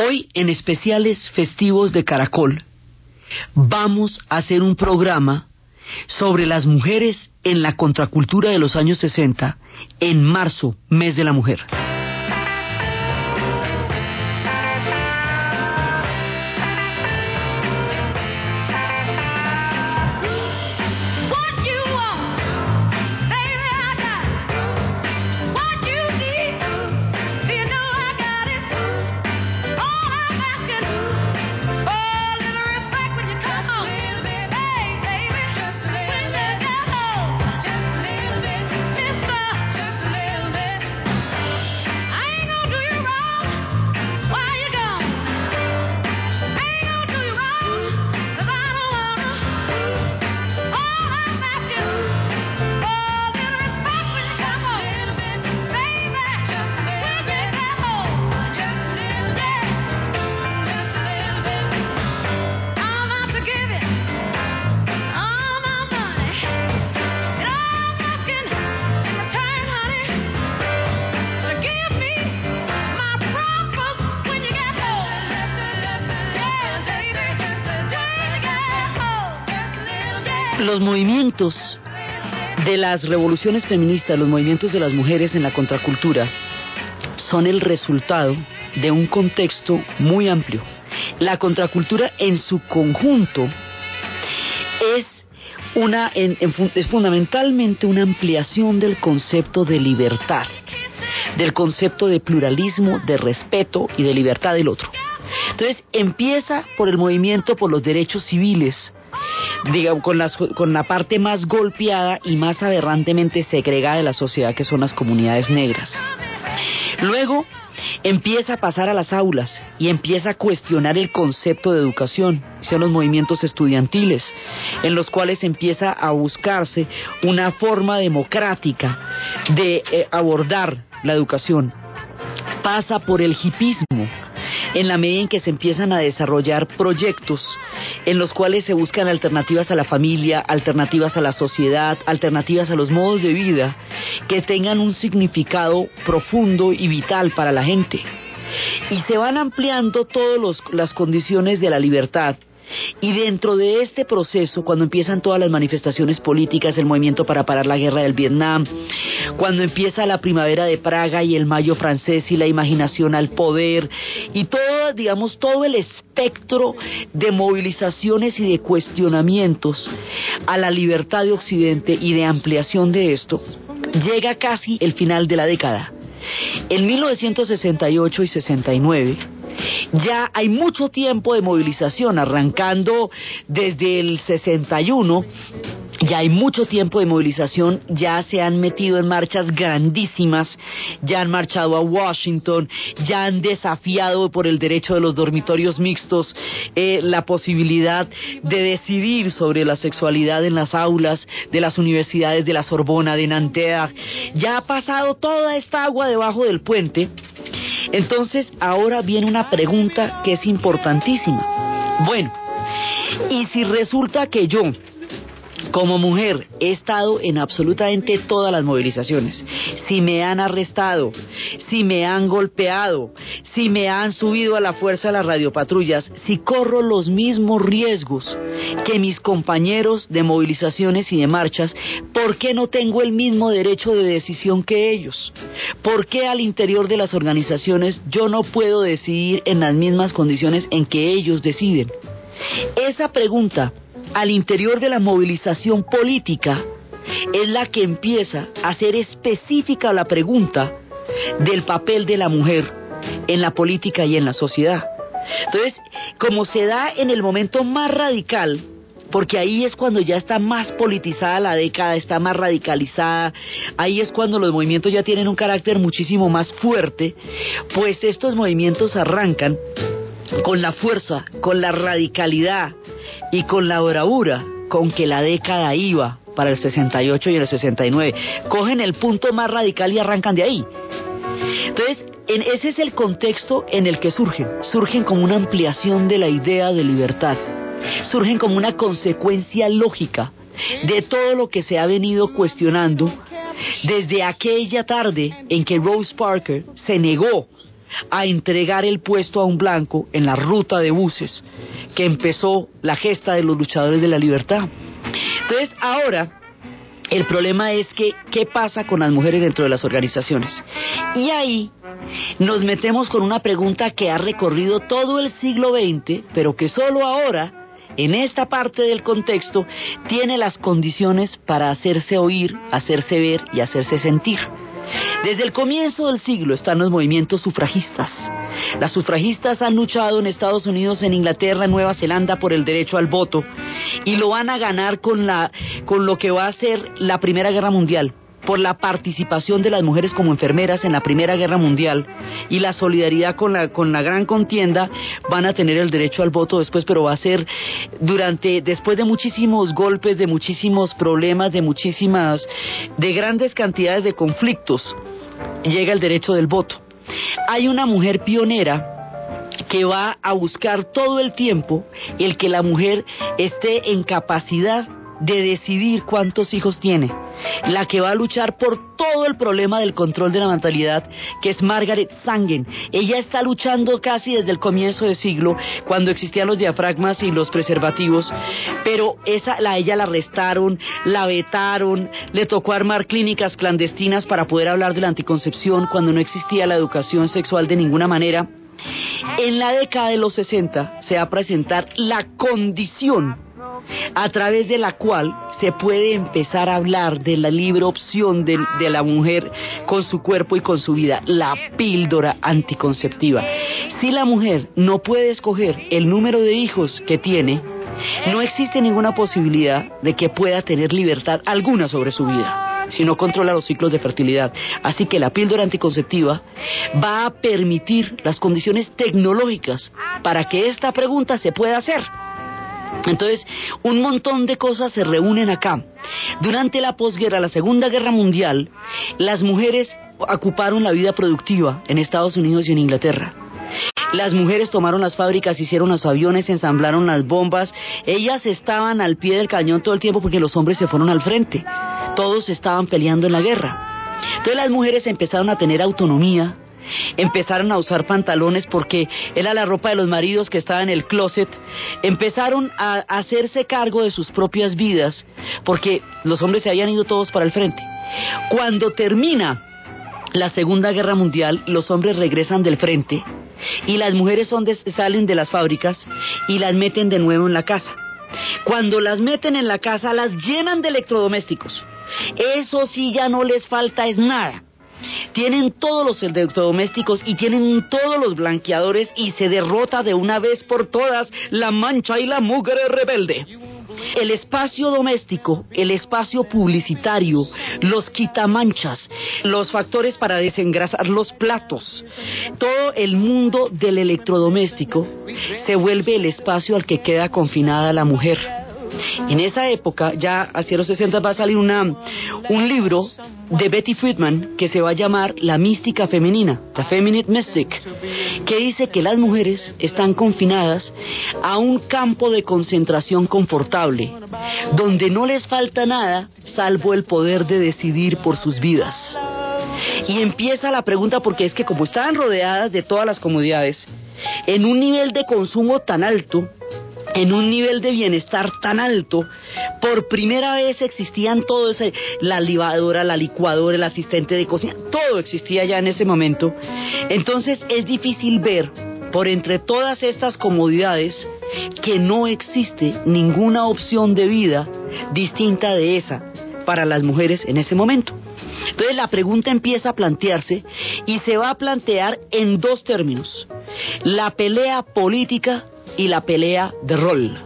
Hoy, en especiales festivos de Caracol, vamos a hacer un programa sobre las mujeres en la contracultura de los años 60 en marzo, mes de la mujer. Las revoluciones feministas, los movimientos de las mujeres en la contracultura, son el resultado de un contexto muy amplio. La contracultura en su conjunto es una es fundamentalmente una ampliación del concepto de libertad, del concepto de pluralismo, de respeto y de libertad del otro. Entonces empieza por el movimiento por los derechos civiles, digamos, con, las, con la parte más golpeada y más aberrantemente segregada de la sociedad que son las comunidades negras. Luego empieza a pasar a las aulas y empieza a cuestionar el concepto de educación, son los movimientos estudiantiles, en los cuales empieza a buscarse una forma democrática de eh, abordar la educación. Pasa por el hipismo, en la medida en que se empiezan a desarrollar proyectos en los cuales se buscan alternativas a la familia, alternativas a la sociedad, alternativas a los modos de vida que tengan un significado profundo y vital para la gente. Y se van ampliando todas las condiciones de la libertad y dentro de este proceso, cuando empiezan todas las manifestaciones políticas, el movimiento para parar la guerra del Vietnam, cuando empieza la primavera de Praga y el mayo francés y la imaginación al poder, y todo, digamos, todo el espectro de movilizaciones y de cuestionamientos a la libertad de Occidente y de ampliación de esto, llega casi el final de la década. En 1968 y 69, ya hay mucho tiempo de movilización, arrancando desde el 61 ya hay mucho tiempo de movilización, ya se han metido en marchas grandísimas, ya han marchado a Washington, ya han desafiado por el derecho de los dormitorios mixtos eh, la posibilidad de decidir sobre la sexualidad en las aulas de las universidades de la Sorbona, de Nanterre. Ya ha pasado toda esta agua debajo del puente entonces, ahora viene una pregunta que es importantísima. Bueno, y si resulta que yo como mujer he estado en absolutamente todas las movilizaciones. Si me han arrestado, si me han golpeado, si me han subido a la fuerza de las radiopatrullas, si corro los mismos riesgos que mis compañeros de movilizaciones y de marchas, ¿por qué no tengo el mismo derecho de decisión que ellos? ¿Por qué al interior de las organizaciones yo no puedo decidir en las mismas condiciones en que ellos deciden? Esa pregunta al interior de la movilización política es la que empieza a ser específica la pregunta del papel de la mujer en la política y en la sociedad. Entonces, como se da en el momento más radical, porque ahí es cuando ya está más politizada la década, está más radicalizada, ahí es cuando los movimientos ya tienen un carácter muchísimo más fuerte, pues estos movimientos arrancan con la fuerza, con la radicalidad y con la bravura con que la década iba para el 68 y el 69. Cogen el punto más radical y arrancan de ahí. Entonces, en ese es el contexto en el que surgen. Surgen como una ampliación de la idea de libertad. Surgen como una consecuencia lógica de todo lo que se ha venido cuestionando desde aquella tarde en que Rose Parker se negó a entregar el puesto a un blanco en la ruta de buses que empezó la gesta de los luchadores de la libertad. Entonces, ahora el problema es que, ¿qué pasa con las mujeres dentro de las organizaciones? Y ahí nos metemos con una pregunta que ha recorrido todo el siglo XX, pero que solo ahora, en esta parte del contexto, tiene las condiciones para hacerse oír, hacerse ver y hacerse sentir. Desde el comienzo del siglo están los movimientos sufragistas. Las sufragistas han luchado en Estados Unidos, en Inglaterra, en Nueva Zelanda por el derecho al voto y lo van a ganar con, la, con lo que va a ser la Primera Guerra Mundial por la participación de las mujeres como enfermeras en la Primera Guerra Mundial y la solidaridad con la, con la gran contienda, van a tener el derecho al voto después, pero va a ser durante, después de muchísimos golpes, de muchísimos problemas, de muchísimas, de grandes cantidades de conflictos, llega el derecho del voto. Hay una mujer pionera que va a buscar todo el tiempo el que la mujer esté en capacidad de decidir cuántos hijos tiene, la que va a luchar por todo el problema del control de la natalidad, que es Margaret Sangen. Ella está luchando casi desde el comienzo del siglo, cuando existían los diafragmas y los preservativos, pero esa, la, ella la arrestaron, la vetaron, le tocó armar clínicas clandestinas para poder hablar de la anticoncepción cuando no existía la educación sexual de ninguna manera. En la década de los 60 se va a presentar la condición a través de la cual se puede empezar a hablar de la libre opción de, la mujer con su cuerpo y con su vida, la píldora anticonceptiva. Si la mujer no puede escoger el número de hijos que tiene, no existe ninguna posibilidad de que pueda tener libertad alguna sobre su vida si no controla los ciclos de fertilidad. Así que la píldora anticonceptiva va a permitir las condiciones tecnológicas para que esta pregunta se pueda hacer. Entonces, un montón de cosas se reúnen acá. Durante la posguerra, la Segunda Guerra Mundial, las mujeres ocuparon la vida productiva en Estados Unidos y en Inglaterra. Las mujeres tomaron las fábricas, hicieron los aviones, ensamblaron las bombas. Ellas estaban al pie del cañón todo el tiempo porque los hombres se fueron al frente. Todos estaban peleando en la guerra. Entonces las mujeres empezaron a tener autonomía, empezaron a usar pantalones porque era la ropa de los maridos que estaba en el closet, empezaron a hacerse cargo de sus propias vidas porque los hombres se habían ido todos para el frente. Cuando termina la Segunda Guerra Mundial, los hombres regresan del frente y las mujeres salen de las fábricas y las meten de nuevo en la casa. Cuando las meten en la casa, las llenan de electrodomésticos. Eso sí ya no les falta es nada tienen todos los electrodomésticos y tienen todos los blanqueadores y se derrota de una vez por todas la mancha y la mugre rebelde. El espacio doméstico, el espacio publicitario, los quitamanchas, los factores para desengrasar los platos, todo el mundo del electrodoméstico se vuelve el espacio al que queda confinada la mujer. En esa época, ya hacia los 60, va a salir una, un libro de Betty Friedman que se va a llamar La mística femenina, The Feminine Mystic, que dice que las mujeres están confinadas a un campo de concentración confortable, donde no les falta nada salvo el poder de decidir por sus vidas. Y empieza la pregunta porque es que como estaban rodeadas de todas las comodidades, en un nivel de consumo tan alto, en un nivel de bienestar tan alto, por primera vez existían todo ese, la lavadora, la licuadora, el asistente de cocina, todo existía ya en ese momento. Entonces es difícil ver por entre todas estas comodidades que no existe ninguna opción de vida distinta de esa para las mujeres en ese momento. Entonces la pregunta empieza a plantearse y se va a plantear en dos términos. La pelea política y la pelea de rol.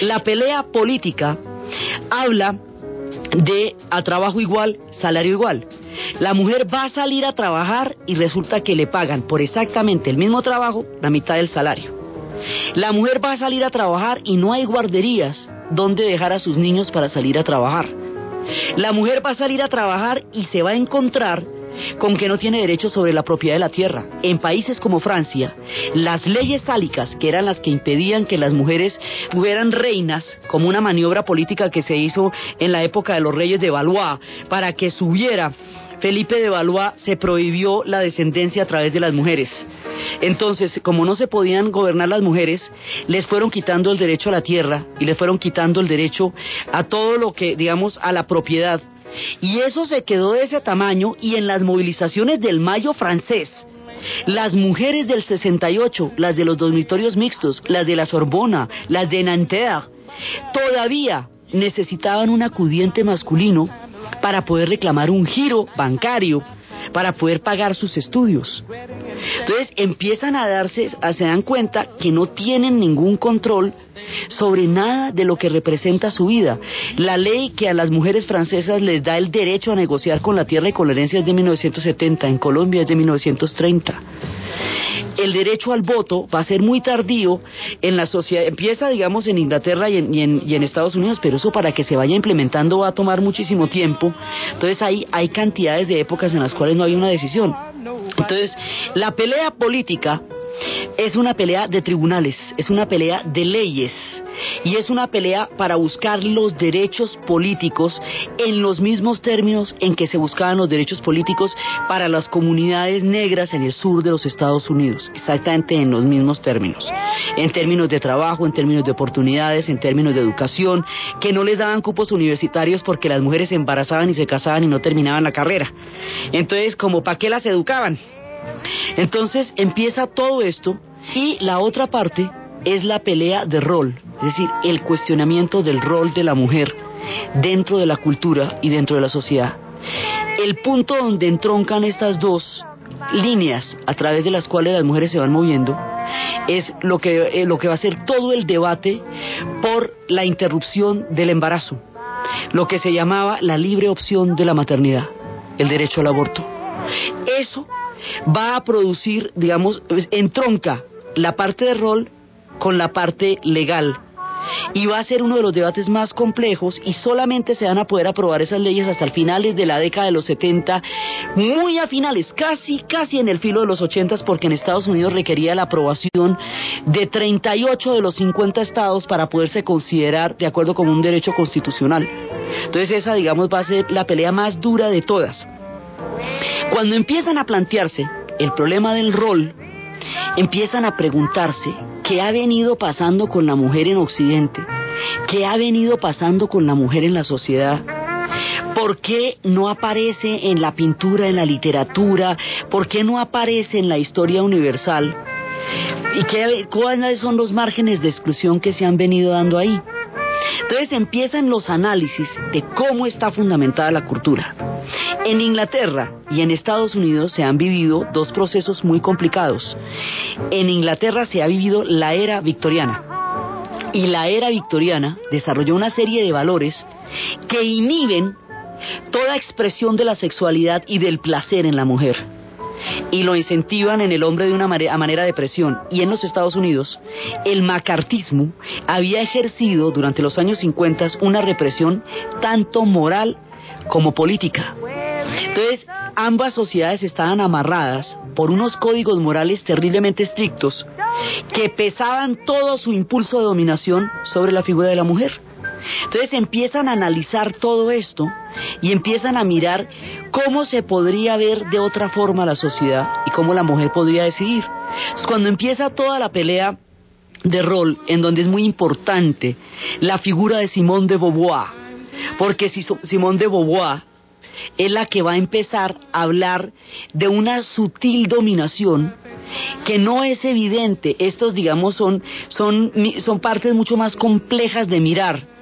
La pelea política habla de a trabajo igual, salario igual. La mujer va a salir a trabajar y resulta que le pagan por exactamente el mismo trabajo la mitad del salario. La mujer va a salir a trabajar y no hay guarderías donde dejar a sus niños para salir a trabajar. La mujer va a salir a trabajar y se va a encontrar con que no tiene derecho sobre la propiedad de la tierra. En países como Francia, las leyes sálicas, que eran las que impedían que las mujeres fueran reinas, como una maniobra política que se hizo en la época de los reyes de Valois, para que subiera Felipe de Valois, se prohibió la descendencia a través de las mujeres. Entonces, como no se podían gobernar las mujeres, les fueron quitando el derecho a la tierra y les fueron quitando el derecho a todo lo que, digamos, a la propiedad. Y eso se quedó de ese tamaño y en las movilizaciones del Mayo francés, las mujeres del 68, las de los dormitorios mixtos, las de la Sorbona, las de Nanterre, todavía necesitaban un acudiente masculino para poder reclamar un giro bancario para poder pagar sus estudios. Entonces empiezan a darse, se dan cuenta que no tienen ningún control sobre nada de lo que representa su vida. La ley que a las mujeres francesas les da el derecho a negociar con la tierra y con la herencia es de 1970, en Colombia es de 1930 el derecho al voto va a ser muy tardío en la sociedad, empieza digamos en Inglaterra y en, Estados Unidos, pero eso para que se vaya implementando va a tomar muchísimo tiempo. Entonces hay, hay cantidades de épocas en las cuales no hay una decisión. Entonces, la pelea política es una pelea de tribunales, es una pelea de leyes y es una pelea para buscar los derechos políticos en los mismos términos en que se buscaban los derechos políticos para las comunidades negras en el sur de los Estados Unidos, exactamente en los mismos términos, en términos de trabajo, en términos de oportunidades, en términos de educación, que no les daban cupos universitarios porque las mujeres se embarazaban y se casaban y no terminaban la carrera. Entonces, como para qué las educaban? Entonces empieza todo esto y la otra parte es la pelea de rol, es decir, el cuestionamiento del rol de la mujer dentro de la cultura y dentro de la sociedad. El punto donde entroncan estas dos líneas a través de las cuales las mujeres se van moviendo es lo que, eh, lo que va a ser todo el debate por la interrupción del embarazo, lo que se llamaba la libre opción de la maternidad, el derecho al aborto. Eso va a producir, digamos, entronca la parte de rol con la parte legal. Y va a ser uno de los debates más complejos y solamente se van a poder aprobar esas leyes hasta el finales de la década de los 70, muy a finales, casi, casi en el filo de los 80, porque en Estados Unidos requería la aprobación de 38 de los 50 estados para poderse considerar de acuerdo con un derecho constitucional. Entonces esa, digamos, va a ser la pelea más dura de todas. Cuando empiezan a plantearse el problema del rol, empiezan a preguntarse qué ha venido pasando con la mujer en Occidente, qué ha venido pasando con la mujer en la sociedad, ¿Por qué no aparece en la pintura, en la literatura? ¿Por qué no aparece en la historia universal? ¿Y qué, cuáles son los márgenes de exclusión que se han venido dando ahí? Entonces empiezan los análisis de cómo está fundamentada la cultura. En Inglaterra y en Estados Unidos se han vivido dos procesos muy complicados. En Inglaterra se ha vivido la era victoriana. Y la era victoriana desarrolló una serie de valores que inhiben toda expresión de la sexualidad y del placer en la mujer y lo incentivan en el hombre de una manera, de presión. Y en los Estados Unidos, el macartismo había ejercido durante los años 50 una represión tanto moral como política. Entonces, ambas sociedades estaban amarradas por unos códigos morales terriblemente estrictos que pesaban todo su impulso de dominación sobre la figura de la mujer. Entonces empiezan a analizar todo esto y empiezan a mirar cómo se podría ver de otra forma la sociedad y cómo la mujer podría decidir. cuando empieza toda la pelea de rol, en donde es muy importante la figura de Simone de Beauvoir, porque Simone de Beauvoir es la que va a empezar a hablar de una sutil dominación que no es evidente. Estos, digamos, son, son, son partes mucho más complejas de mirar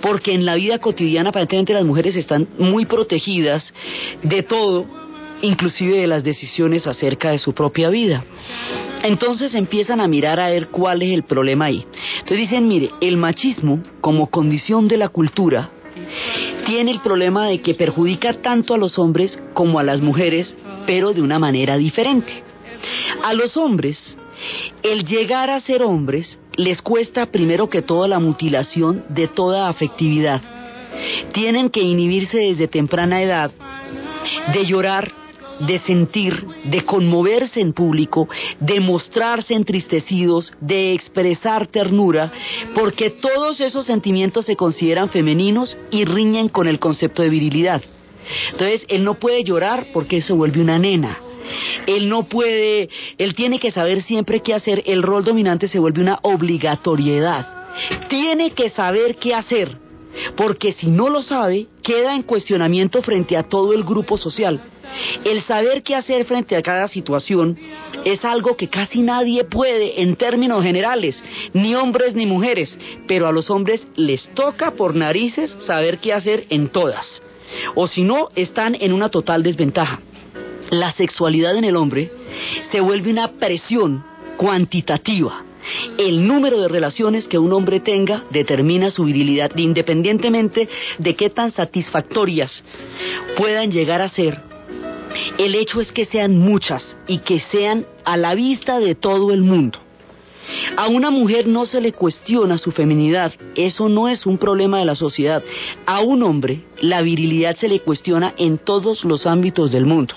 porque en la vida cotidiana aparentemente las mujeres están muy protegidas de todo, inclusive de las decisiones acerca de su propia vida. Entonces empiezan a mirar a ver cuál es el problema ahí. Entonces dicen, mire, el machismo como condición de la cultura tiene el problema de que perjudica tanto a los hombres como a las mujeres, pero de una manera diferente. A los hombres, el llegar a ser hombres les cuesta primero que todo la mutilación de toda afectividad. Tienen que inhibirse desde temprana edad de llorar, de sentir, de conmoverse en público, de mostrarse entristecidos, de expresar ternura, porque todos esos sentimientos se consideran femeninos y riñen con el concepto de virilidad. Entonces, él no puede llorar porque se vuelve una nena. Él no puede, él tiene que saber siempre qué hacer. El rol dominante se vuelve una obligatoriedad. Tiene que saber qué hacer, porque si no lo sabe, queda en cuestionamiento frente a todo el grupo social. El saber qué hacer frente a cada situación es algo que casi nadie puede en términos generales, ni hombres ni mujeres, pero a los hombres les toca por narices saber qué hacer en todas. O si no, están en una total desventaja. La sexualidad en el hombre se vuelve una presión cuantitativa. El número de relaciones que un hombre tenga determina su virilidad, independientemente de qué tan satisfactorias puedan llegar a ser el hecho es que sean muchas y que sean a la vista de todo el mundo. A una mujer no se le cuestiona su feminidad, eso no es un problema de la sociedad. A un hombre la virilidad se le cuestiona en todos los ámbitos del mundo.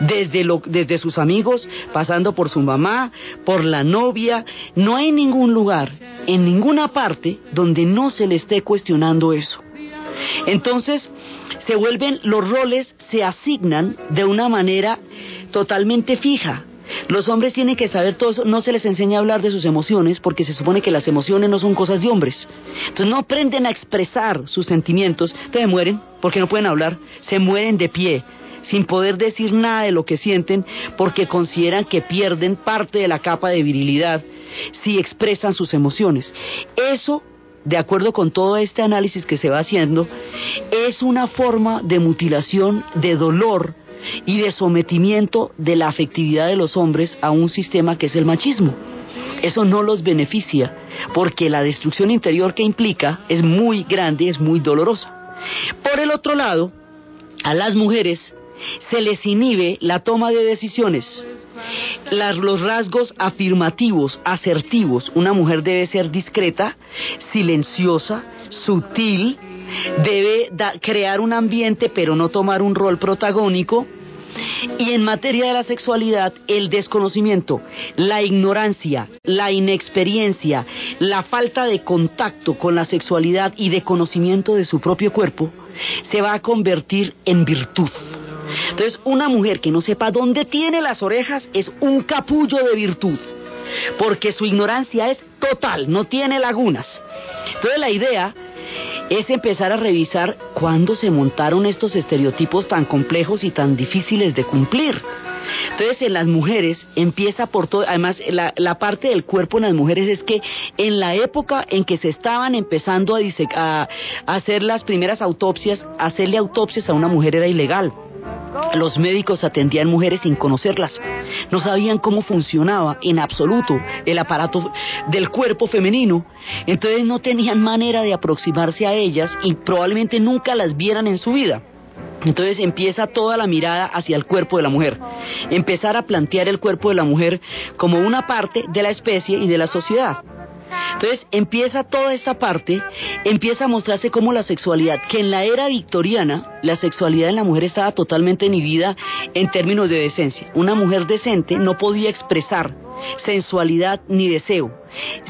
Desde, desde sus amigos, pasando por su mamá, por la novia, no hay ningún lugar, en ninguna parte, donde no se le esté cuestionando eso. Entonces, se vuelven, los roles se asignan de una manera totalmente fija. Los hombres tienen que saber todo eso, no se les enseña a hablar de sus emociones porque se supone que las emociones no son cosas de hombres. Entonces no aprenden a expresar sus sentimientos, entonces mueren porque no pueden hablar, se mueren de pie sin poder decir nada de lo que sienten porque consideran que pierden parte de la capa de virilidad si expresan sus emociones. Eso de acuerdo con todo este análisis que se va haciendo, es una forma de mutilación, de dolor y de sometimiento de la afectividad de los hombres a un sistema que es el machismo. Eso no los beneficia, porque la destrucción interior que implica es muy grande, es muy dolorosa. Por el otro lado, a las mujeres se les inhibe la toma de decisiones los rasgos afirmativos, asertivos. Una mujer debe ser discreta, silenciosa, sutil, debe crear un ambiente pero no tomar un rol protagónico. Y en materia de la sexualidad, el desconocimiento, la ignorancia, la inexperiencia, la falta de contacto con la sexualidad y de conocimiento de su propio cuerpo, se va a convertir en virtud. Entonces, una mujer que no sepa dónde tiene las orejas es un capullo de virtud, porque su ignorancia es total, no tiene lagunas. Entonces, la idea es empezar a revisar cuándo se montaron estos estereotipos tan complejos y tan difíciles de cumplir. Entonces, en las mujeres empieza por todo, además, la, parte del cuerpo en las mujeres es que en la época en que se estaban empezando a, a hacer las primeras autopsias, hacerle autopsias a una mujer era ilegal. Los médicos atendían mujeres sin conocerlas. No sabían cómo funcionaba en absoluto el aparato del cuerpo femenino. Entonces no tenían manera de aproximarse a ellas y probablemente nunca las vieran en su vida. Entonces empieza toda la mirada hacia el cuerpo de la mujer. Empezar a plantear el cuerpo de la mujer como una parte de la especie y de la sociedad. Entonces empieza toda esta parte, empieza a mostrarse como la sexualidad, que en la era victoriana la sexualidad en la mujer estaba totalmente inhibida en términos de decencia. Una mujer decente no podía expresar sensualidad ni deseo.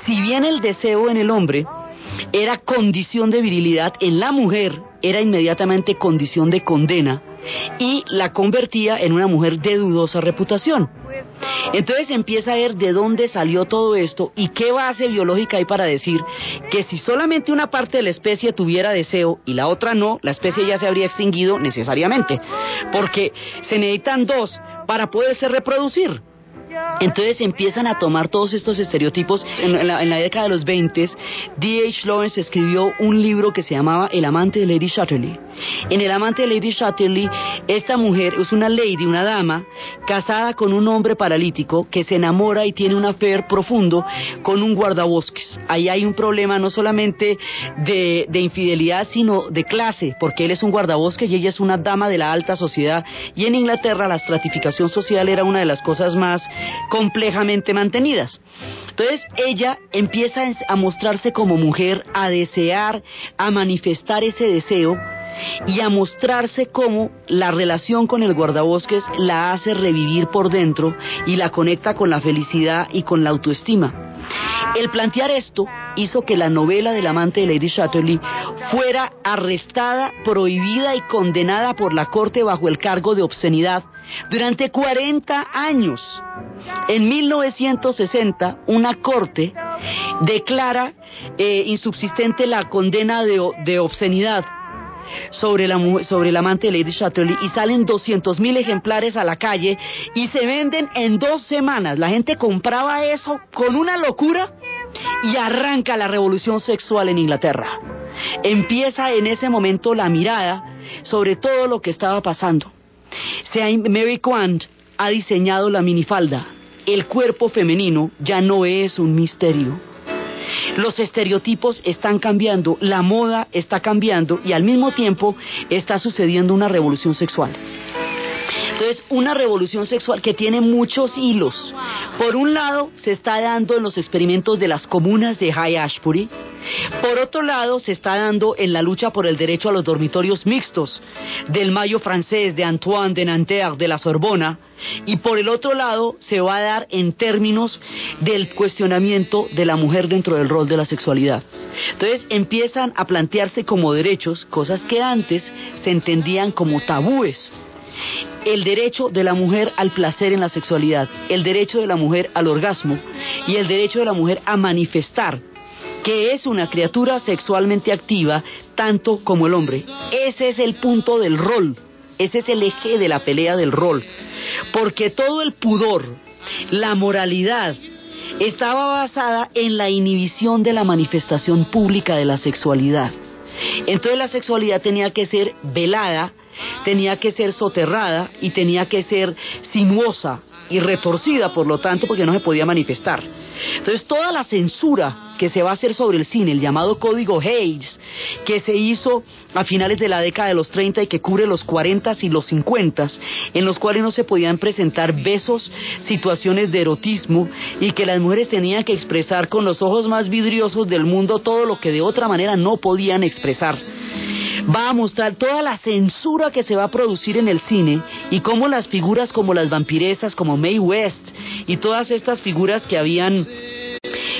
Si bien el deseo en el hombre era condición de virilidad, en la mujer era inmediatamente condición de condena y la convertía en una mujer de dudosa reputación. Entonces empieza a ver de dónde salió todo esto y qué base biológica hay para decir que si solamente una parte de la especie tuviera deseo y la otra no, la especie ya se habría extinguido necesariamente, porque se necesitan dos para poderse reproducir. Entonces empiezan a tomar todos estos estereotipos. En la, década de los 20, D.H. Lawrence escribió un libro que se llamaba El amante de Lady Chatterley. En El amante de Lady Chatterley, esta mujer es una lady, una dama, casada con un hombre paralítico que se enamora y tiene un affair profundo con un guardabosques. Ahí hay un problema no solamente de, de infidelidad, sino de clase, porque él es un guardabosques y ella es una dama de la alta sociedad. Y en Inglaterra la estratificación social era una de las cosas más complejamente mantenidas. Entonces ella empieza a mostrarse como mujer, a desear, a manifestar ese deseo y a mostrarse como la relación con el guardabosques la hace revivir por dentro y la conecta con la felicidad y con la autoestima. El plantear esto hizo que la novela del amante de Lady Chatterley fuera arrestada, prohibida y condenada por la corte bajo el cargo de obscenidad durante 40 años. En 1960, una corte declara eh, insubsistente la condena de, obscenidad sobre, la, sobre el amante de Lady Chatterley y salen 200 mil ejemplares a la calle y se venden en dos semanas. La gente compraba eso con una locura y arranca la revolución sexual en Inglaterra. Empieza en ese momento la mirada sobre todo lo que estaba pasando. Mary Quant ha diseñado la minifalda. El cuerpo femenino ya no es un misterio. Los estereotipos están cambiando, la moda está cambiando y al mismo tiempo está sucediendo una revolución sexual. Entonces, una revolución sexual que tiene muchos hilos. Por un lado, se está dando en los experimentos de las comunas de High. Por otro lado, se está dando en la lucha por el derecho a los dormitorios mixtos del Mayo francés, de Antoine de Nanterre, de la Sorbona. Y por el otro lado, se va a dar en términos del cuestionamiento de la mujer dentro del rol de la sexualidad. Entonces empiezan a plantearse como derechos cosas que antes se entendían como tabúes el derecho de la mujer al placer en la sexualidad, el derecho de la mujer al orgasmo y el derecho de la mujer a manifestar que es una criatura sexualmente activa tanto como el hombre. Ese es el punto del rol, ese es el eje de la pelea del rol, porque todo el pudor, la moralidad, estaba basada en la inhibición de la manifestación pública de la sexualidad. Entonces la sexualidad tenía que ser velada tenía que ser soterrada y tenía que ser sinuosa y retorcida, por lo tanto, porque no se podía manifestar. Entonces, toda la censura que se va a hacer sobre el cine, el llamado Código Hayes, que se hizo a finales de la década de los 30 y que cubre los 40 y los 50, en los cuales no se podían presentar besos, situaciones de erotismo y que las mujeres tenían que expresar con los ojos más vidriosos del mundo todo lo que de otra manera no podían expresar va a mostrar toda la censura que se va a producir en el cine y cómo las figuras como las vampiresas, como Mae West y todas estas figuras que habían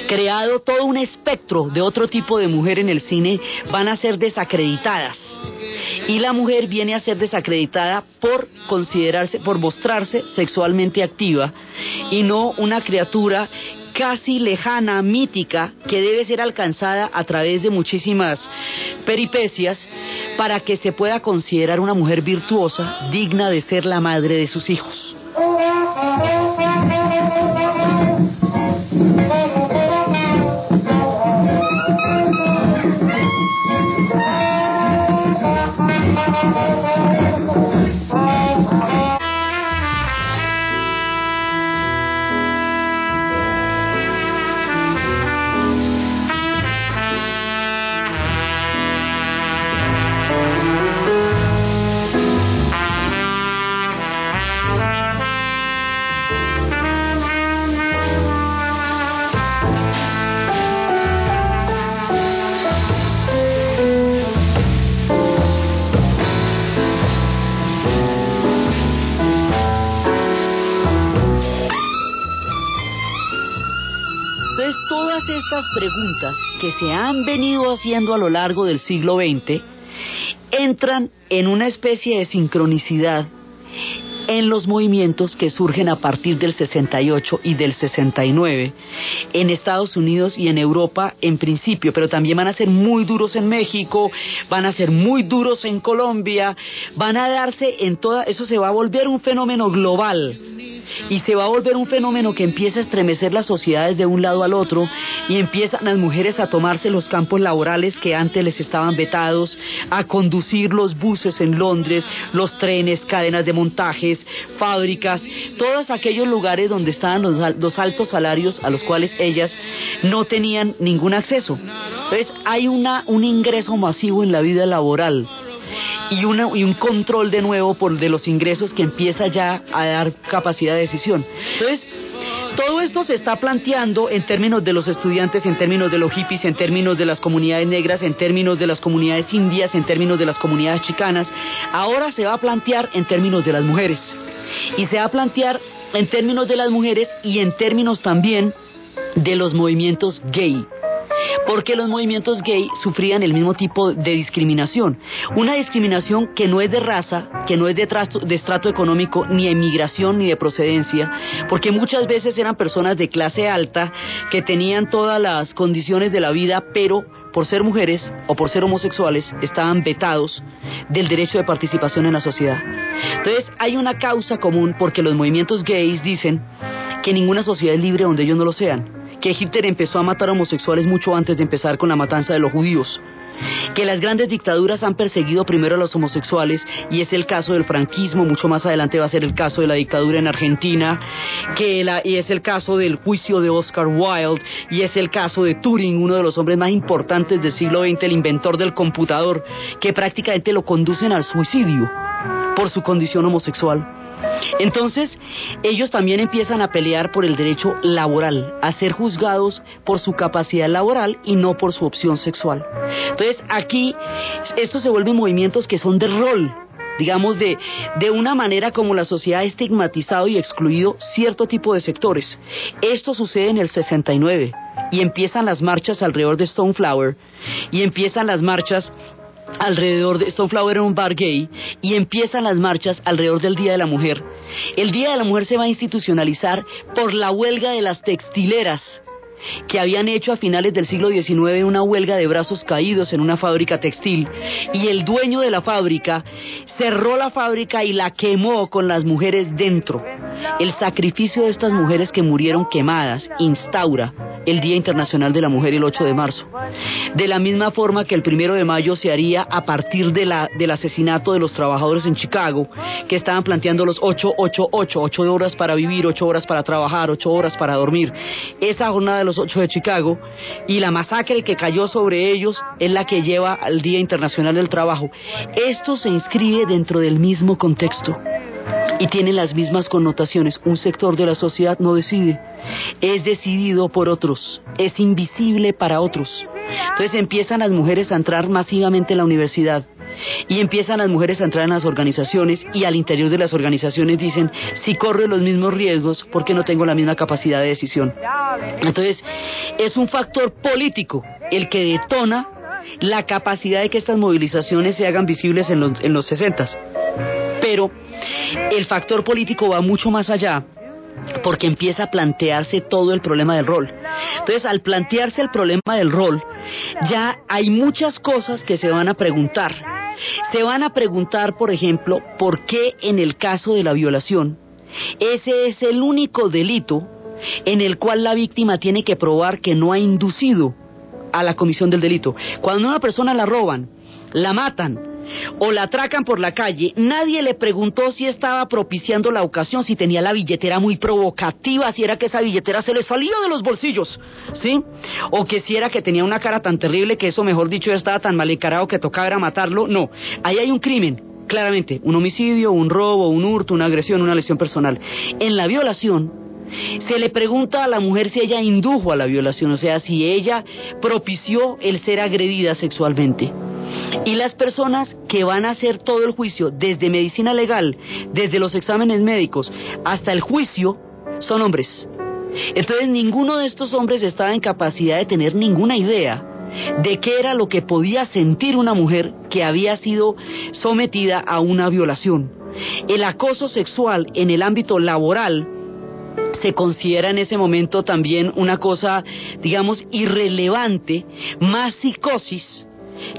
creado todo un espectro de otro tipo de mujer en el cine van a ser desacreditadas. Y la mujer viene a ser desacreditada por considerarse, por mostrarse sexualmente activa y no una criatura casi lejana, mítica, que debe ser alcanzada a través de muchísimas peripecias para que se pueda considerar una mujer virtuosa, digna de ser la madre de sus hijos. preguntas que se han venido haciendo a lo largo del siglo XX entran en una especie de sincronicidad en los movimientos que surgen a partir del 68 y del 69 en Estados Unidos y en Europa en principio, pero también van a ser muy duros en México, van a ser muy duros en Colombia, van a darse en toda, eso se va a volver un fenómeno global y se va a volver un fenómeno que empieza a estremecer las sociedades de un lado al otro y empiezan las mujeres a tomarse los campos laborales que antes les estaban vetados, a conducir los buses en Londres, los trenes, cadenas de montajes, fábricas, todos aquellos lugares donde estaban los, altos salarios a los cuales ellas no tenían ningún acceso. Entonces hay una, un ingreso masivo en la vida laboral y, y un control de nuevo por de los ingresos que empieza ya a dar capacidad de decisión. Entonces, todo esto se está planteando en términos de los estudiantes, en términos de los hippies, en términos de las comunidades negras, en términos de las comunidades indias, en términos de las comunidades chicanas. Ahora se va a plantear en términos de las mujeres. Y se va a plantear en términos de las mujeres y en términos también de los movimientos gay. Porque los movimientos gay sufrían el mismo tipo de discriminación. Una discriminación que no es de raza, que no es de, de estrato económico, ni de migración, ni de procedencia, porque muchas veces eran personas de clase alta que tenían todas las condiciones de la vida, pero por ser mujeres o por ser homosexuales estaban vetados del derecho de participación en la sociedad. Entonces hay una causa común porque los movimientos gays dicen que ninguna sociedad es libre donde ellos no lo sean, que Hitler empezó a matar homosexuales mucho antes de empezar con la matanza de los judíos, que las grandes dictaduras han perseguido primero a los homosexuales y es el caso del franquismo, mucho más adelante va a ser el caso de la dictadura en Argentina, que y es el caso del juicio de Oscar Wilde y es el caso de Turing, uno de los hombres más importantes del siglo XX, el inventor del computador, que prácticamente lo conducen al suicidio por su condición homosexual. Entonces, ellos también empiezan a pelear por el derecho laboral, a ser juzgados por su capacidad laboral y no por su opción sexual. Entonces, aquí, estos se vuelven movimientos que son de rol, digamos, de, de una manera como la sociedad ha estigmatizado y excluido cierto tipo de sectores. Esto sucede en el 69 y empiezan las marchas alrededor de Stoneflower y empiezan las marchas alrededor de Stoneflower era un bar gay y empiezan las marchas alrededor del Día de la Mujer. El Día de la Mujer se va a institucionalizar por la huelga de las textileras que habían hecho a finales del siglo XIX una huelga de brazos caídos en una fábrica textil y el dueño de la fábrica cerró la fábrica y la quemó con las mujeres dentro. El sacrificio de estas mujeres que murieron quemadas instaura el Día Internacional de la Mujer el 8 de marzo. De la misma forma que el primero de mayo se haría a partir del asesinato de los trabajadores en Chicago, que estaban planteando los 8, 8, 8, 8 horas para vivir, 8 horas para trabajar, 8 horas para dormir. Esa jornada de los 8 de Chicago y la masacre que cayó sobre ellos es la que lleva al Día Internacional del Trabajo. Esto se inscribe dentro del mismo contexto y tiene las mismas connotaciones. Un sector de la sociedad no decide, es decidido por otros, es invisible para otros. Entonces empiezan las mujeres a entrar masivamente en la universidad y empiezan las mujeres a entrar en las organizaciones y al interior de las organizaciones dicen, si corro los mismos riesgos, ¿por qué no tengo la misma capacidad de decisión? Entonces, es un factor político el que detona la capacidad de que estas movilizaciones se hagan visibles en los, en los 60. Pero el factor político va mucho más allá porque empieza a plantearse todo el problema del rol. Entonces, al plantearse el problema del rol, ya hay muchas cosas que se van a preguntar. Se van a preguntar, por ejemplo, por qué en el caso de la violación, ese es el único delito en el cual la víctima tiene que probar que no ha inducido a la comisión del delito. Cuando una persona la roban, la matan, o la atracan por la calle, nadie le preguntó si estaba propiciando la ocasión, si tenía la billetera muy provocativa, si era que esa billetera se le salía de los bolsillos, ¿sí? O que si era que tenía una cara tan terrible que eso, mejor dicho, estaba tan mal encarado que tocaba era matarlo. No, ahí hay un crimen, claramente, un homicidio, un robo, un hurto, una agresión, una lesión personal. En la violación, se le pregunta a la mujer si ella indujo a la violación, o sea, si ella propició el ser agredida sexualmente. Y las personas que van a hacer todo el juicio, desde medicina legal, desde los exámenes médicos hasta el juicio, son hombres. Entonces ninguno de estos hombres estaba en capacidad de tener ninguna idea de qué era lo que podía sentir una mujer que había sido sometida a una violación. El acoso sexual en el ámbito laboral se considera en ese momento también una cosa, digamos, irrelevante, más psicosis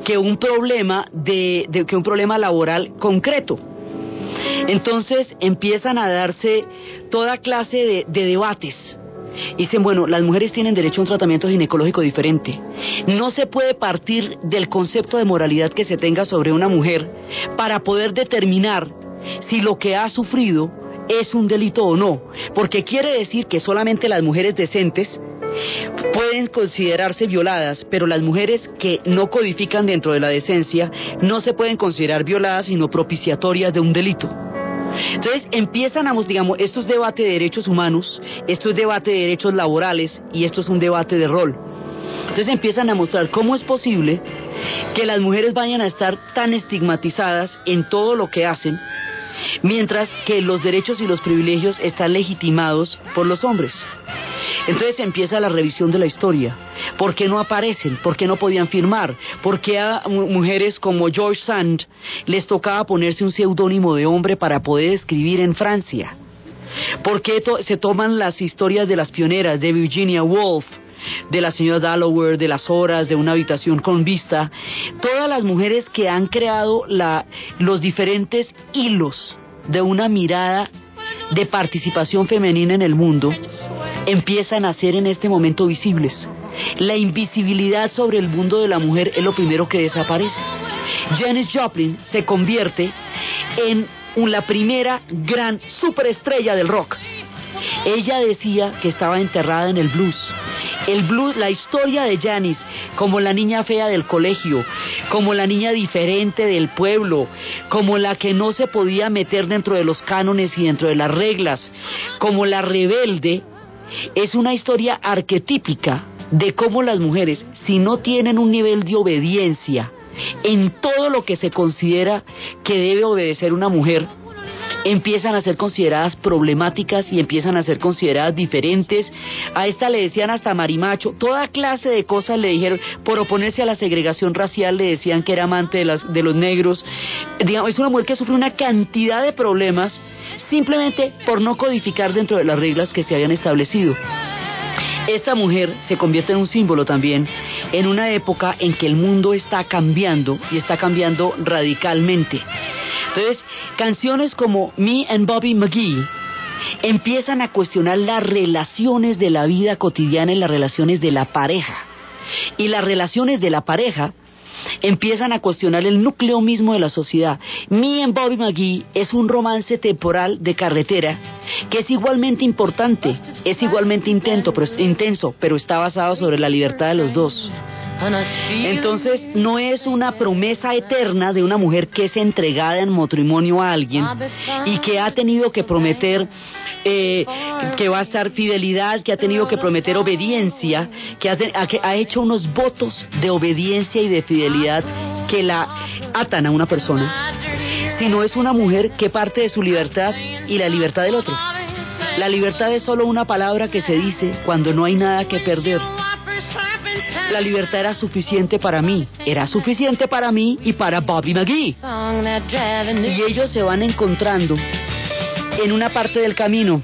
que un problema de, que un problema laboral concreto. Entonces empiezan a darse toda clase de, de debates. Dicen, bueno, las mujeres tienen derecho a un tratamiento ginecológico diferente. No se puede partir del concepto de moralidad que se tenga sobre una mujer para poder determinar si lo que ha sufrido es un delito o no, porque quiere decir que solamente las mujeres decentes pueden considerarse violadas, pero las mujeres que no codifican dentro de la decencia no se pueden considerar violadas sino propiciatorias de un delito. Entonces empiezan a, digamos, esto es debate de derechos humanos, esto es debate de derechos laborales y esto es un debate de rol. Entonces empiezan a mostrar cómo es posible que las mujeres vayan a estar tan estigmatizadas en todo lo que hacen, mientras que los derechos y los privilegios están legitimados por los hombres. Entonces empieza la revisión de la historia. ¿Por qué no aparecen? ¿Por qué no podían firmar? ¿Por qué a mujeres como George Sand les tocaba ponerse un seudónimo de hombre para poder escribir en Francia? ¿Por qué se toman las historias de las pioneras de Virginia Woolf, de la señora Dalloway, de las horas, de una habitación con vista? Todas las mujeres que han creado los diferentes hilos de una mirada de participación femenina en el mundo empiezan a ser en este momento visibles. La invisibilidad sobre el mundo de la mujer es lo primero que desaparece. Janis Joplin se convierte en la primera gran superestrella del rock. Ella decía que estaba enterrada en el blues. El la historia de Janis, como la niña fea del colegio, como la niña diferente del pueblo, como la que no se podía meter dentro de los cánones y dentro de las reglas, como la rebelde, es una historia arquetípica de cómo las mujeres, si no tienen un nivel de obediencia en todo lo que se considera que debe obedecer una mujer, empiezan a ser consideradas problemáticas y empiezan a ser consideradas diferentes. A esta le decían hasta marimacho, toda clase de cosas le dijeron, por oponerse a la segregación racial le decían que era amante de, las, de los negros. Digamos, es una mujer que sufre una cantidad de problemas simplemente por no codificar dentro de las reglas que se habían establecido. Esta mujer se convierte en un símbolo también en una época en que el mundo está cambiando y está cambiando radicalmente. Entonces, canciones como Me and Bobby McGee empiezan a cuestionar las relaciones de la vida cotidiana y las relaciones de la pareja. Y las relaciones de la pareja empiezan a cuestionar el núcleo mismo de la sociedad. Me and Bobby McGee es un romance temporal de carretera que es igualmente importante, es igualmente intenso, pero, intenso, pero está basado sobre la libertad de los dos. Entonces, no es una promesa eterna de una mujer que es entregada en matrimonio a alguien y que ha tenido que prometer eh, que va a estar fidelidad, que ha tenido que prometer obediencia, que ha, que ha hecho unos votos de obediencia y de fidelidad que la atan a una persona, sino es una mujer que parte de su libertad y la libertad del otro. La libertad es solo una palabra que se dice cuando no hay nada que perder. La libertad era suficiente para mí, era suficiente para mí y para Bobby McGee. Y ellos se van encontrando en una parte del camino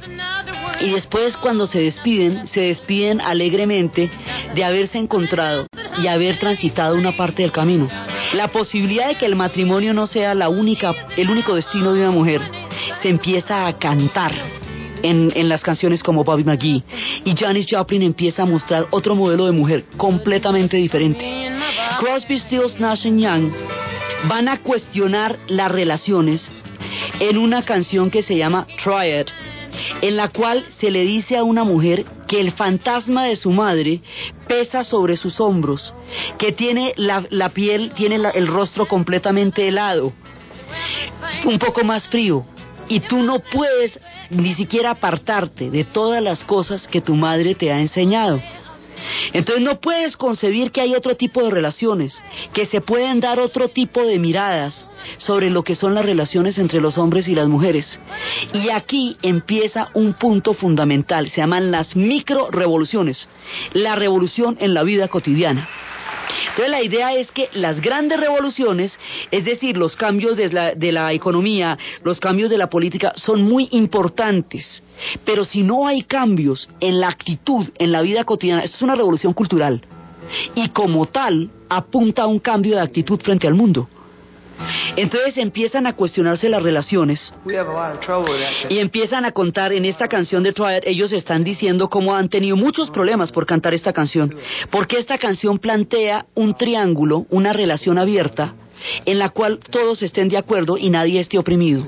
y después cuando se despiden, se despiden alegremente de haberse encontrado y haber transitado una parte del camino. La posibilidad de que el matrimonio no sea la única, el único destino de una mujer, se empieza a cantar en, en, las canciones como Bobby McGee. Y Janis Joplin empieza a mostrar otro modelo de mujer completamente diferente. Crosby, Stills, Nash Young van a cuestionar las relaciones en una canción que se llama Try It, en la cual se le dice a una mujer que el fantasma de su madre pesa sobre sus hombros, que tiene la, la piel, tiene el rostro completamente helado, un poco más frío, y tú no puedes ni siquiera apartarte de todas las cosas que tu madre te ha enseñado. Entonces no puedes concebir que hay otro tipo de relaciones, que se pueden dar otro tipo de miradas sobre lo que son las relaciones entre los hombres y las mujeres. Y aquí empieza un punto fundamental, se llaman las micro revoluciones, la revolución en la vida cotidiana. Entonces la idea es que las grandes revoluciones, es decir, los cambios de la, de la economía, los cambios de la política, son muy importantes. Pero si no hay cambios en la actitud, en la vida cotidiana, es una revolución cultural. Y como tal, apunta a un cambio de actitud frente al mundo. Entonces empiezan a cuestionarse las relaciones. Y empiezan a contar en esta canción de Twilight, ellos están diciendo cómo han tenido muchos problemas por cantar esta canción, porque esta canción plantea un triángulo, una relación abierta, en la cual todos estén de acuerdo y nadie esté oprimido,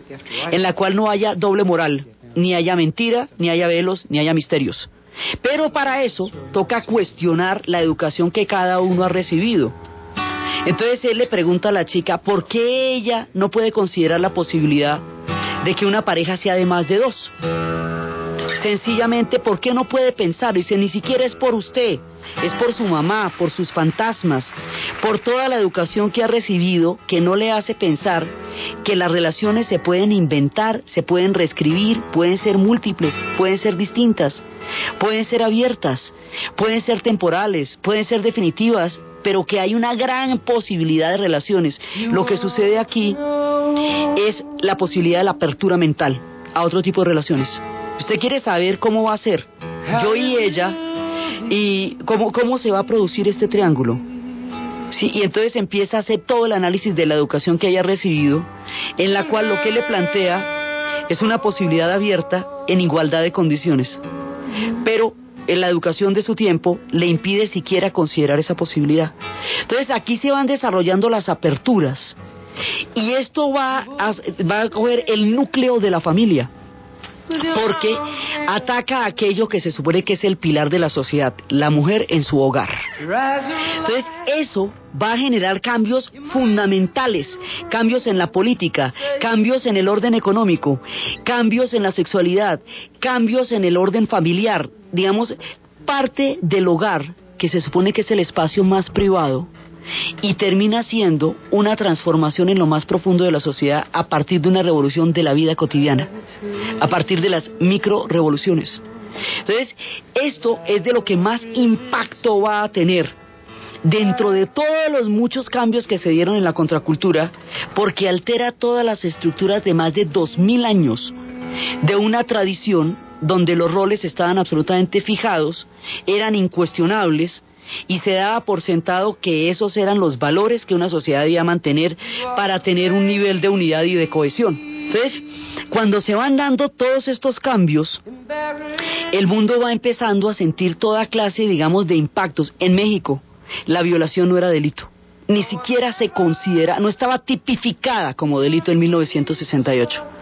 en la cual no haya doble moral, ni haya mentira, ni haya velos, ni haya misterios. Pero para eso toca cuestionar la educación que cada uno ha recibido. Entonces él le pregunta a la chica por qué ella no puede considerar la posibilidad de que una pareja sea de más de dos. Sencillamente, ¿por qué no puede pensar? Dice, ni siquiera es por usted, es por su mamá, por sus fantasmas, por toda la educación que ha recibido que no le hace pensar que las relaciones se pueden inventar, se pueden reescribir, pueden ser múltiples, pueden ser distintas. pueden ser abiertas, pueden ser temporales, pueden ser definitivas, pero que hay una gran posibilidad de relaciones. Lo que sucede aquí es la posibilidad de la apertura mental a otro tipo de relaciones. Usted quiere saber cómo va a ser yo y ella y cómo, cómo se va a producir este triángulo. Sí, y entonces empieza a hacer todo el análisis de la educación que haya recibido, en la cual lo que le plantea es una posibilidad abierta en igualdad de condiciones. Pero en la educación de su tiempo le impide siquiera considerar esa posibilidad. Entonces aquí se van desarrollando las aperturas y esto va a, va a coger el núcleo de la familia porque ataca aquello que se supone que es el pilar de la sociedad, la mujer en su hogar. Entonces, eso va a generar cambios fundamentales, cambios en la política, cambios en el orden económico, cambios en la sexualidad, cambios en el orden familiar, digamos, parte del hogar, que se supone que es el espacio más privado, y termina siendo una transformación en lo más profundo de la sociedad a partir de una revolución de la vida cotidiana, a partir de las micro revoluciones. Entonces, esto es de lo que más impacto va a tener dentro de todos los muchos cambios que se dieron en la contracultura, porque altera todas las estructuras de más de dos mil años de una tradición donde los roles estaban absolutamente fijados, eran incuestionables, y se daba por sentado que esos eran los valores que una sociedad debía mantener para tener un nivel de unidad y de cohesión. Entonces, cuando se van dando todos estos cambios, el mundo va empezando a sentir toda clase, digamos, de impactos. En México, la violación no era delito. Ni siquiera se considera, no estaba tipificada como delito en 1968.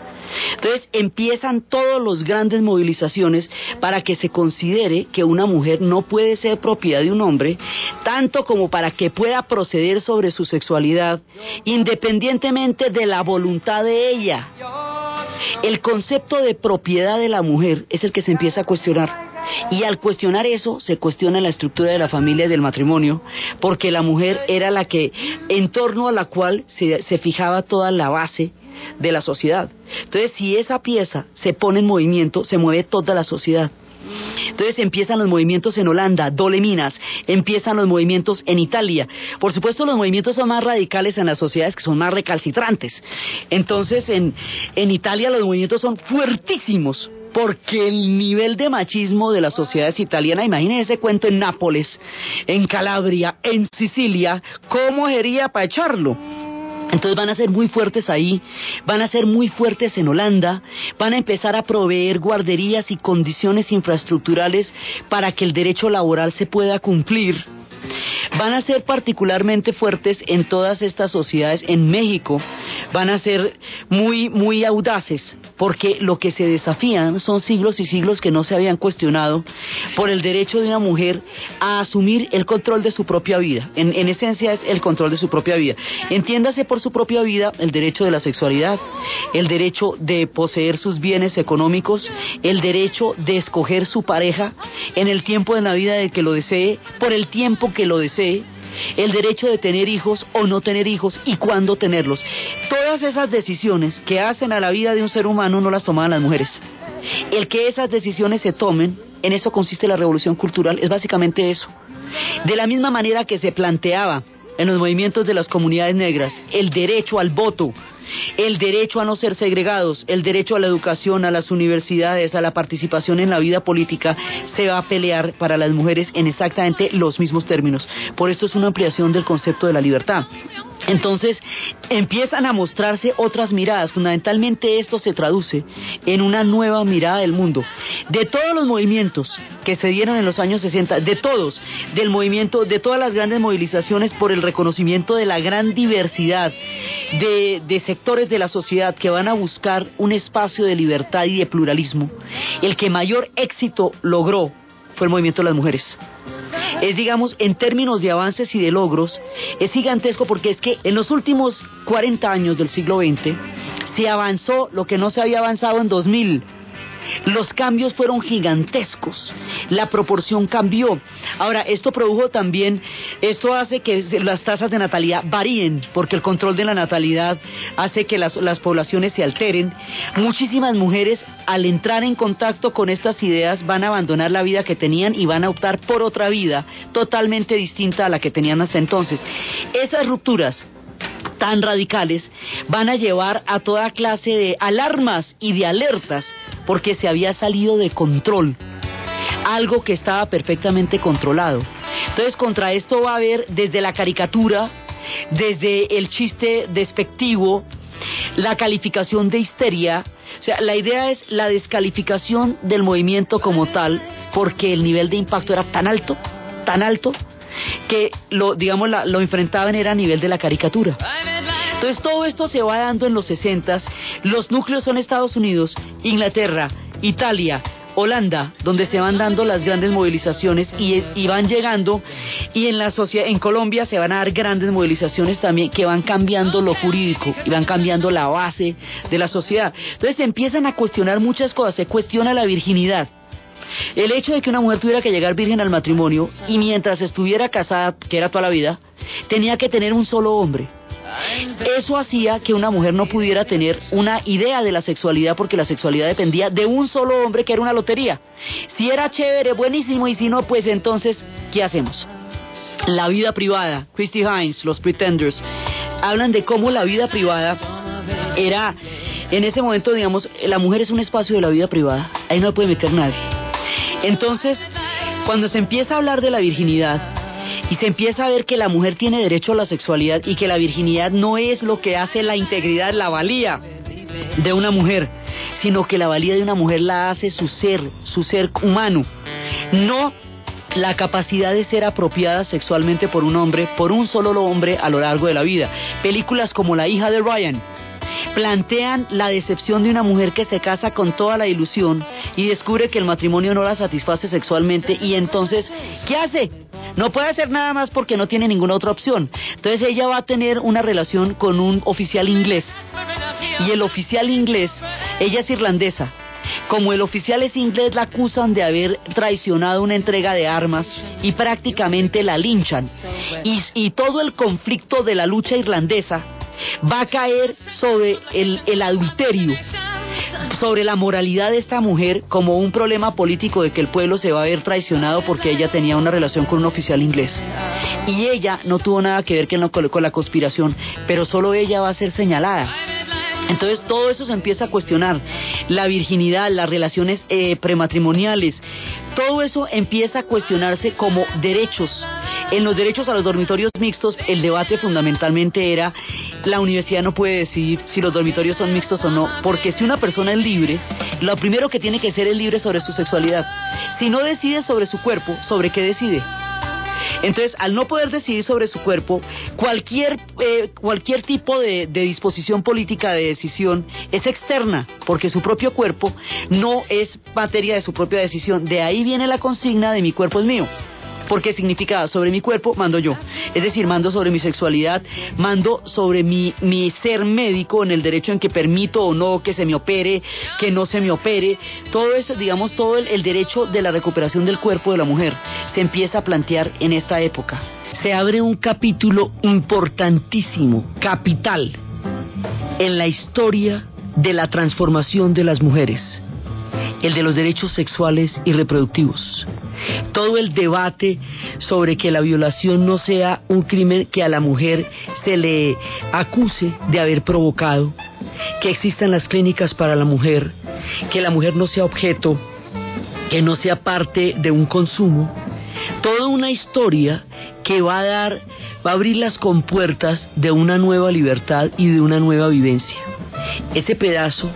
Entonces empiezan todos los grandes movilizaciones para que se considere que una mujer no puede ser propiedad de un hombre, tanto como para que pueda proceder sobre su sexualidad, independientemente de la voluntad de ella. El concepto de propiedad de la mujer es el que se empieza a cuestionar. Y al cuestionar eso, se cuestiona la estructura de la familia y del matrimonio, porque la mujer era la que, en torno a la cual se, se fijaba toda la base de la sociedad. Entonces, si esa pieza se pone en movimiento, se mueve toda la sociedad. Entonces empiezan los movimientos en Holanda, Dole Minas, empiezan los movimientos en Italia. Por supuesto, los movimientos son más radicales en las sociedades que son más recalcitrantes. Entonces, en, en Italia los movimientos son fuertísimos porque el nivel de machismo de las sociedades italianas, imagínense ese cuento en Nápoles, en Calabria, en Sicilia, ¿cómo sería para echarlo? Entonces van a ser muy fuertes ahí, van a ser muy fuertes en Holanda, van a empezar a proveer guarderías y condiciones infraestructurales para que el derecho laboral se pueda cumplir van a ser particularmente fuertes en todas estas sociedades. En México van a ser muy, muy audaces, porque lo que se desafían son siglos y siglos que no se habían cuestionado por el derecho de una mujer a asumir el control de su propia vida. En, en esencia es el control de su propia vida. Entiéndase por su propia vida el derecho de la sexualidad, el derecho de poseer sus bienes económicos, el derecho de escoger su pareja en el tiempo de la vida de que lo desee, por el tiempo que lo desee, el derecho de tener hijos o no tener hijos y cuándo tenerlos. Todas esas decisiones que hacen a la vida de un ser humano no las toman las mujeres. El que esas decisiones se tomen, en eso consiste la revolución cultural, es básicamente eso. De la misma manera que se planteaba en los movimientos de las comunidades negras el derecho al voto, el derecho a no ser segregados, el derecho a la educación, a las universidades, a la participación en la vida política, se va a pelear para las mujeres en exactamente los mismos términos. Por esto es una ampliación del concepto de la libertad. Entonces empiezan a mostrarse otras miradas. Fundamentalmente esto se traduce en una nueva mirada del mundo. De todos los movimientos que se dieron en los años 60, de todos, del movimiento, de todas las grandes movilizaciones por el reconocimiento de la gran diversidad de, sectores de la sociedad que van a buscar un espacio de libertad y de pluralismo, el que mayor éxito logró fue el movimiento de las mujeres es, digamos, en términos de avances y de logros, es gigantesco porque es que en los últimos 40 años del siglo XX se avanzó lo que no se había avanzado en 2000. Los cambios fueron gigantescos, la proporción cambió. Ahora, esto produjo también, esto hace que las tasas de natalidad varíen, porque el control de la natalidad hace que las, las poblaciones se alteren. Muchísimas mujeres, al entrar en contacto con estas ideas, van a abandonar la vida que tenían y van a optar por otra vida totalmente distinta a la que tenían hasta entonces. Esas rupturas tan radicales van a llevar a toda clase de alarmas y de alertas porque se había salido de control algo que estaba perfectamente controlado. Entonces contra esto va a haber desde la caricatura, desde el chiste despectivo, la calificación de histeria, o sea, la idea es la descalificación del movimiento como tal, porque el nivel de impacto era tan alto, tan alto, que lo, digamos, lo enfrentaban era a nivel de la caricatura. Entonces todo esto se va dando en los 60, los núcleos son Estados Unidos, Inglaterra, Italia, Holanda, donde se van dando las grandes movilizaciones y, van llegando, y en la en Colombia se van a dar grandes movilizaciones también que van cambiando lo jurídico y van cambiando la base de la sociedad. Entonces se empiezan a cuestionar muchas cosas, se cuestiona la virginidad. El hecho de que una mujer tuviera que llegar virgen al matrimonio y mientras estuviera casada, que era toda la vida, tenía que tener un solo hombre. Eso hacía que una mujer no pudiera tener una idea de la sexualidad porque la sexualidad dependía de un solo hombre que era una lotería. Si era chévere, buenísimo, y si no, pues entonces, ¿qué hacemos? La vida privada, Christy Hines, los Pretenders, hablan de cómo la vida privada era, en ese momento, digamos, la mujer es un espacio de la vida privada, ahí no puede meter nadie. Entonces, cuando se empieza a hablar de la virginidad, y se empieza a ver que la mujer tiene derecho a la sexualidad y que la virginidad no es lo que hace la integridad, la valía de una mujer, sino que la valía de una mujer la hace su ser, su ser humano, no la capacidad de ser apropiada sexualmente por un hombre, por un solo hombre a lo largo de la vida. Películas como La hija de Ryan plantean la decepción de una mujer que se casa con toda la ilusión y descubre que el matrimonio no la satisface sexualmente y entonces, ¿qué hace? No puede hacer nada más porque no tiene ninguna otra opción. Entonces ella va a tener una relación con un oficial inglés. Y el oficial inglés, ella es irlandesa. Como el oficial es inglés, la acusan de haber traicionado una entrega de armas y prácticamente la linchan. Y, y todo el conflicto de la lucha irlandesa va a caer sobre el, adulterio sobre la moralidad de esta mujer como un problema político de que el pueblo se va a ver traicionado porque ella tenía una relación con un oficial inglés. Y ella no tuvo nada que ver con la conspiración, pero solo ella va a ser señalada. Entonces todo eso se empieza a cuestionar. La virginidad, las relaciones eh, prematrimoniales, todo eso empieza a cuestionarse como derechos. En los derechos a los dormitorios mixtos, el debate fundamentalmente era la universidad no puede decidir si los dormitorios son mixtos o no, porque si una persona es libre, lo primero que tiene que ser es libre sobre su sexualidad. Si no decide sobre su cuerpo, ¿sobre qué decide? Entonces, al no poder decidir sobre su cuerpo, cualquier, eh, cualquier tipo de, disposición política de decisión es externa, porque su propio cuerpo no es materia de su propia decisión. De ahí viene la consigna de mi cuerpo es mío porque significa sobre mi cuerpo mando yo. Es decir, mando sobre mi sexualidad, mando sobre mi, mi ser médico en el derecho en que permito o no que se me opere, que no se me opere. Todo eso, digamos, todo el derecho de la recuperación del cuerpo de la mujer se empieza a plantear en esta época. Se abre un capítulo importantísimo, capital, en la historia de la transformación de las mujeres, el de los derechos sexuales y reproductivos todo el debate sobre que la violación no sea un crimen que a la mujer se le acuse de haber provocado, que existan las clínicas para la mujer, que la mujer no sea objeto, que no sea parte de un consumo, toda una historia que va a dar, va a abrir las compuertas de una nueva libertad y de una nueva vivencia. Ese pedazo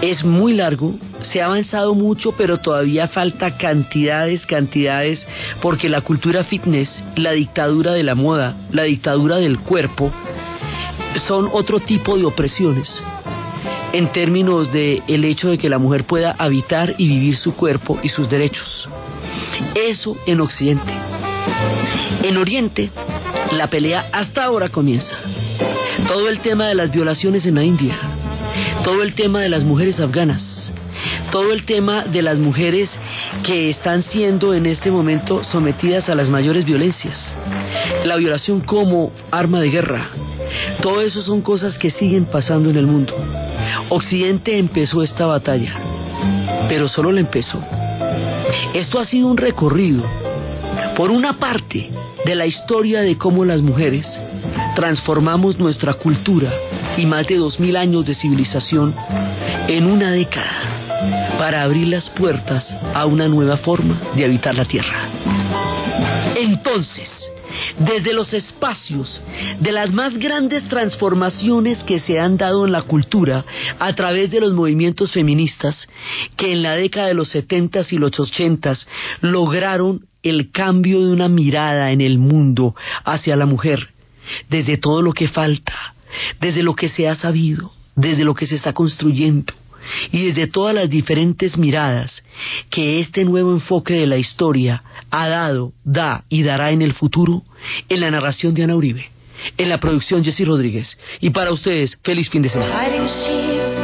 es muy largo, se ha avanzado mucho, pero todavía falta cantidades, cantidades, porque la cultura fitness, la dictadura de la moda, la dictadura del cuerpo, son otro tipo de opresiones en términos de el hecho de que la mujer pueda habitar y vivir su cuerpo y sus derechos. Eso en Occidente. En Oriente, la pelea hasta ahora comienza. Todo el tema de las violaciones en la India, todo el tema de las mujeres afganas, todo el tema de las mujeres que están siendo en este momento sometidas a las mayores violencias, la violación como arma de guerra, todo eso son cosas que siguen pasando en el mundo. Occidente empezó esta batalla, pero solo la empezó. Esto ha sido un recorrido por una parte de la historia de cómo las mujeres transformamos nuestra cultura y más de dos mil años de civilización en una década para abrir las puertas a una nueva forma de habitar la Tierra. Entonces, desde los espacios de las más grandes transformaciones que se han dado en la cultura a través de los movimientos feministas que en la década de los setentas y los ochentas lograron el cambio de una mirada en el mundo hacia la mujer, desde todo lo que falta, desde lo que se ha sabido, desde lo que se está construyendo y desde todas las diferentes miradas que este nuevo enfoque de la historia ha dado, da y dará en el futuro, en la narración de Ana Uribe, en la producción Jesse Rodríguez. Y para ustedes, feliz fin de semana.